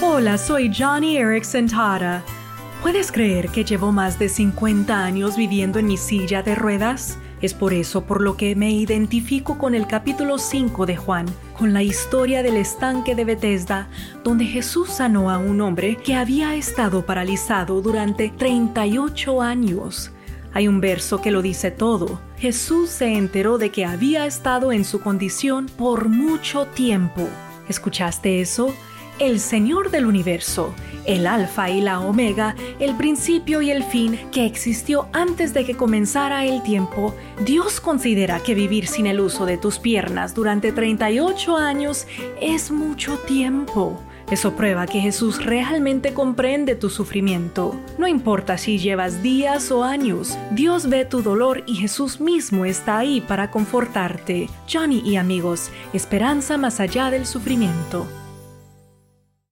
Hola, soy Johnny Erickson Tara. ¿Puedes creer que llevo más de 50 años viviendo en mi silla de ruedas? Es por eso por lo que me identifico con el capítulo 5 de Juan, con la historia del estanque de Bethesda, donde Jesús sanó a un hombre que había estado paralizado durante 38 años. Hay un verso que lo dice todo. Jesús se enteró de que había estado en su condición por mucho tiempo. ¿Escuchaste eso? El Señor del universo, el Alfa y la Omega, el principio y el fin, que existió antes de que comenzara el tiempo, Dios considera que vivir sin el uso de tus piernas durante 38 años es mucho tiempo. Eso prueba que Jesús realmente comprende tu sufrimiento. No importa si llevas días o años, Dios ve tu dolor y Jesús mismo está ahí para confortarte. Johnny y amigos, esperanza más allá del sufrimiento.